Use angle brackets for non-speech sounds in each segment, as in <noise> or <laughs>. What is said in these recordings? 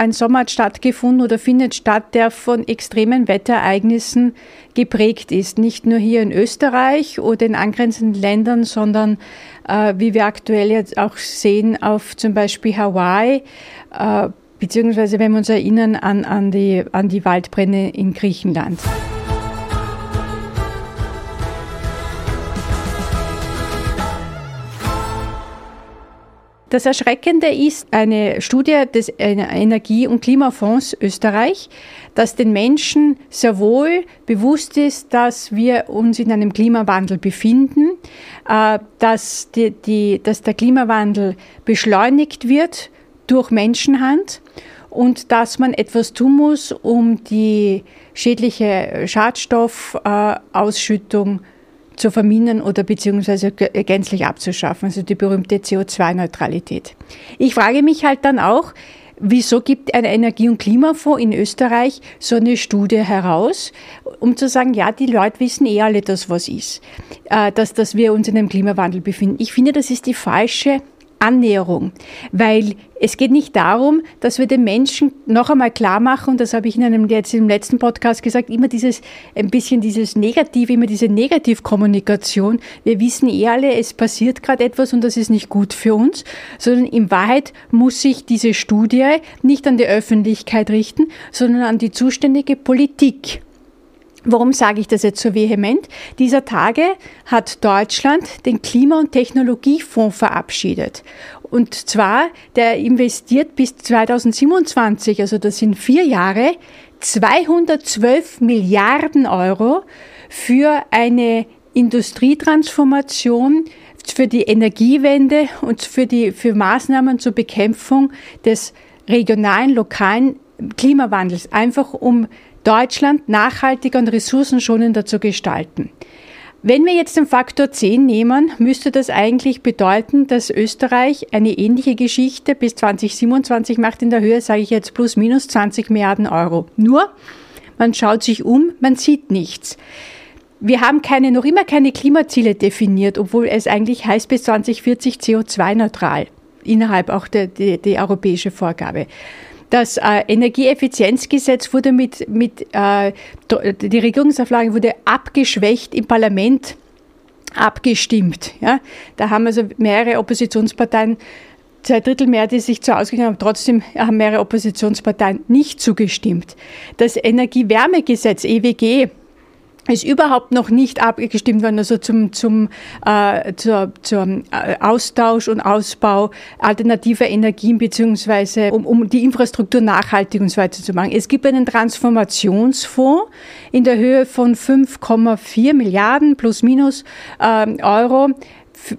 ein Sommer hat stattgefunden oder findet statt, der von extremen Wetterereignissen geprägt ist. Nicht nur hier in Österreich oder in angrenzenden Ländern, sondern äh, wie wir aktuell jetzt auch sehen auf zum Beispiel Hawaii, äh, beziehungsweise wenn wir uns erinnern an, an, die, an die Waldbrände in Griechenland. Das Erschreckende ist eine Studie des Energie- und Klimafonds Österreich, dass den Menschen sehr wohl bewusst ist, dass wir uns in einem Klimawandel befinden, äh, dass, die, die, dass der Klimawandel beschleunigt wird durch Menschenhand und dass man etwas tun muss, um die schädliche Schadstoffausschüttung zu vermindern oder beziehungsweise gänzlich abzuschaffen, also die berühmte CO2-Neutralität. Ich frage mich halt dann auch, wieso gibt ein Energie- und Klimafonds in Österreich so eine Studie heraus, um zu sagen, ja, die Leute wissen eh alle, dass was ist, äh, dass, dass wir uns in einem Klimawandel befinden. Ich finde, das ist die falsche Annäherung, weil es geht nicht darum, dass wir den Menschen noch einmal klar machen, und das habe ich in einem jetzt im letzten Podcast gesagt, immer dieses ein bisschen dieses Negative, immer diese Negativkommunikation. Wir wissen eh alle, es passiert gerade etwas und das ist nicht gut für uns, sondern in Wahrheit muss sich diese Studie nicht an die Öffentlichkeit richten, sondern an die zuständige Politik. Warum sage ich das jetzt so vehement? Dieser Tage hat Deutschland den Klima- und Technologiefonds verabschiedet. Und zwar, der investiert bis 2027, also das sind vier Jahre, 212 Milliarden Euro für eine Industrietransformation, für die Energiewende und für die, für Maßnahmen zur Bekämpfung des regionalen, lokalen Klimawandels. Einfach um Deutschland nachhaltiger und ressourcenschonender zu gestalten. Wenn wir jetzt den Faktor 10 nehmen, müsste das eigentlich bedeuten, dass Österreich eine ähnliche Geschichte bis 2027 macht in der Höhe, sage ich jetzt, plus minus 20 Milliarden Euro. Nur, man schaut sich um, man sieht nichts. Wir haben keine, noch immer keine Klimaziele definiert, obwohl es eigentlich heißt bis 2040 CO2-neutral innerhalb auch der, der, der europäische Vorgabe. Das äh, Energieeffizienzgesetz wurde mit, mit äh, die Regierungsauflage wurde abgeschwächt im Parlament abgestimmt. Ja? Da haben also mehrere Oppositionsparteien zwei Drittel mehr, die sich zu ausgegangen haben, trotzdem haben mehrere Oppositionsparteien nicht zugestimmt. Das Energiewärmegesetz EWG ist überhaupt noch nicht abgestimmt worden, also zum, zum, äh, zur, zum äh, Austausch und Ausbau alternativer Energien beziehungsweise um, um die Infrastruktur nachhaltig und so weiter zu machen. Es gibt einen Transformationsfonds in der Höhe von 5,4 Milliarden plus minus äh, Euro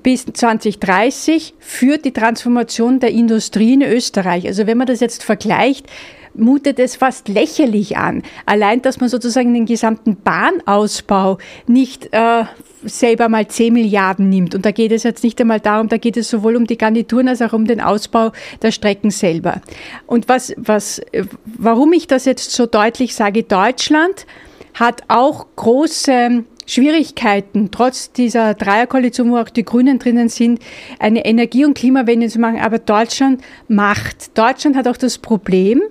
bis 2030 für die Transformation der Industrie in Österreich. Also wenn man das jetzt vergleicht, mutet es fast lächerlich an. Allein, dass man sozusagen den gesamten Bahnausbau nicht äh, selber mal 10 Milliarden nimmt. Und da geht es jetzt nicht einmal darum, da geht es sowohl um die Garnituren als auch um den Ausbau der Strecken selber. Und was, was, warum ich das jetzt so deutlich sage, Deutschland hat auch große Schwierigkeiten, trotz dieser Dreierkoalition, wo auch die Grünen drinnen sind, eine Energie- und Klimawende zu machen. Aber Deutschland macht. Deutschland hat auch das Problem,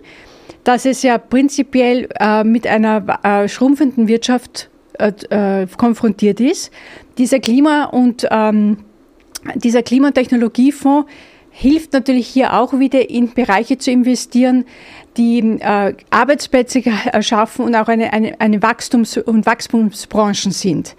dass es ja prinzipiell äh, mit einer äh, schrumpfenden Wirtschaft äh, äh konfrontiert ist. Dieser Klima- und ähm, dieser Klima- und Technologiefonds hilft natürlich hier auch wieder in Bereiche zu investieren, die äh, Arbeitsplätze erschaffen und auch eine, eine, eine Wachstums- und Wachstumsbranchen sind.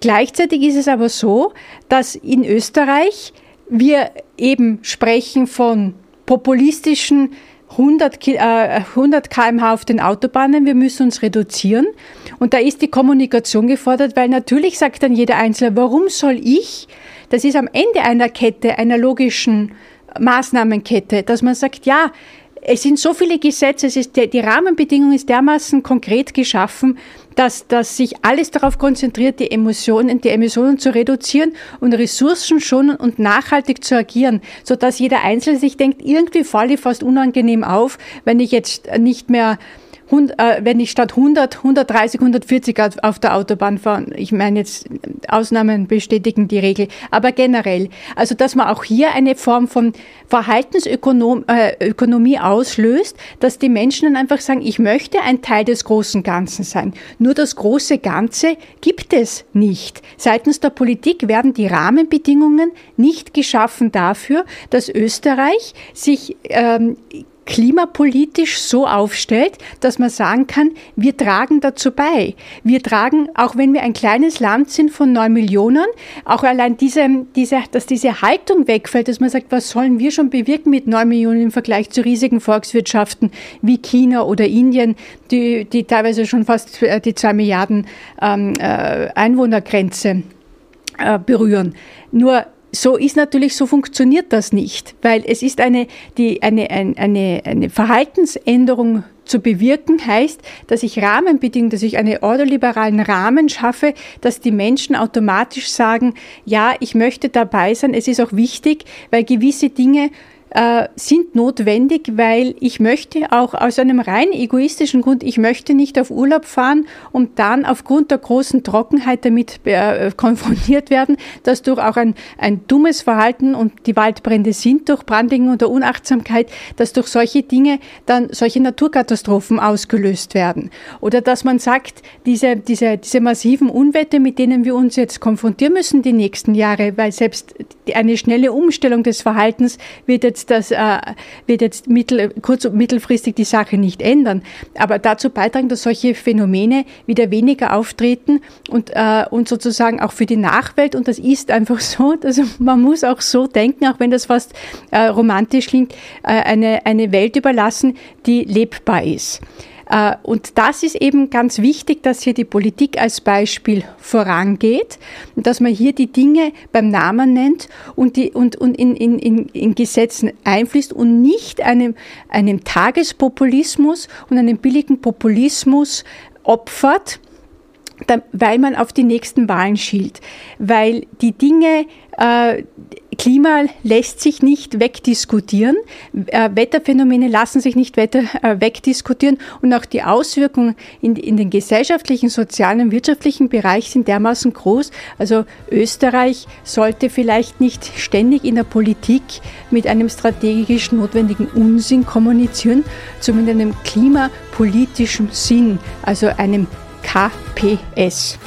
Gleichzeitig ist es aber so, dass in Österreich wir eben sprechen von populistischen 100, äh, 100 kmh auf den Autobahnen, wir müssen uns reduzieren. Und da ist die Kommunikation gefordert, weil natürlich sagt dann jeder Einzelne, warum soll ich, das ist am Ende einer Kette, einer logischen Maßnahmenkette, dass man sagt, ja, es sind so viele Gesetze, es ist, die Rahmenbedingung ist dermaßen konkret geschaffen, dass, dass sich alles darauf konzentriert, die Emotionen, die Emissionen zu reduzieren und Ressourcen schonen und nachhaltig zu agieren, sodass jeder Einzelne sich denkt, irgendwie falle ich fast unangenehm auf, wenn ich jetzt nicht mehr wenn ich statt 100, 130, 140 auf der Autobahn fahre. Ich meine jetzt, Ausnahmen bestätigen die Regel. Aber generell, also dass man auch hier eine Form von Verhaltensökonomie äh, auslöst, dass die Menschen dann einfach sagen, ich möchte ein Teil des großen Ganzen sein. Nur das große Ganze gibt es nicht. Seitens der Politik werden die Rahmenbedingungen nicht geschaffen dafür, dass Österreich sich ähm, klimapolitisch so aufstellt, dass man sagen kann, wir tragen dazu bei. Wir tragen, auch wenn wir ein kleines Land sind von neun Millionen, auch allein diese, diese, dass diese Haltung wegfällt, dass man sagt, was sollen wir schon bewirken mit neun Millionen im Vergleich zu riesigen Volkswirtschaften wie China oder Indien, die, die teilweise schon fast äh, die zwei Milliarden ähm, äh, Einwohnergrenze äh, berühren. Nur so ist natürlich, so funktioniert das nicht, weil es ist eine, die, eine, eine, eine Verhaltensänderung zu bewirken, heißt, dass ich Rahmenbedingungen, dass ich einen ordoliberalen Rahmen schaffe, dass die Menschen automatisch sagen, ja, ich möchte dabei sein, es ist auch wichtig, weil gewisse Dinge äh, sind notwendig, weil ich möchte auch aus einem rein egoistischen Grund, ich möchte nicht auf Urlaub fahren und dann aufgrund der großen Trockenheit damit äh, konfrontiert werden, dass durch auch ein, ein dummes Verhalten und die Waldbrände sind durch Branding und der Unachtsamkeit, dass durch solche Dinge dann solche Naturkatastrophen ausgelöst werden. Oder dass man sagt, diese, diese, diese massiven Unwetter, mit denen wir uns jetzt konfrontieren müssen die nächsten Jahre, weil selbst eine schnelle Umstellung des Verhaltens wird jetzt jetzt, das äh, wird jetzt mittel, kurz- und mittelfristig die Sache nicht ändern, aber dazu beitragen, dass solche Phänomene wieder weniger auftreten und, äh, und sozusagen auch für die Nachwelt, und das ist einfach so, <laughs> also man muss auch so denken, auch wenn das fast äh, romantisch klingt, äh, eine, eine Welt überlassen, die lebbar ist. Äh, und das ist eben ganz wichtig, dass hier die Politik als Beispiel vorangeht und dass man hier die Dinge beim Namen nennt und, die, und, und in, in, in, in Gesetzen einfließt und nicht einem, einem Tagespopulismus und einem billigen Populismus opfert, weil man auf die nächsten Wahlen schielt. Weil die Dinge, äh, Klima lässt sich nicht wegdiskutieren, äh, Wetterphänomene lassen sich nicht äh, wegdiskutieren und auch die Auswirkungen in, in den gesellschaftlichen, sozialen und wirtschaftlichen Bereich sind dermaßen groß. Also Österreich sollte vielleicht nicht ständig in der Politik mit einem strategisch notwendigen Unsinn kommunizieren, zumindest einem klimapolitischen Sinn, also einem KPS.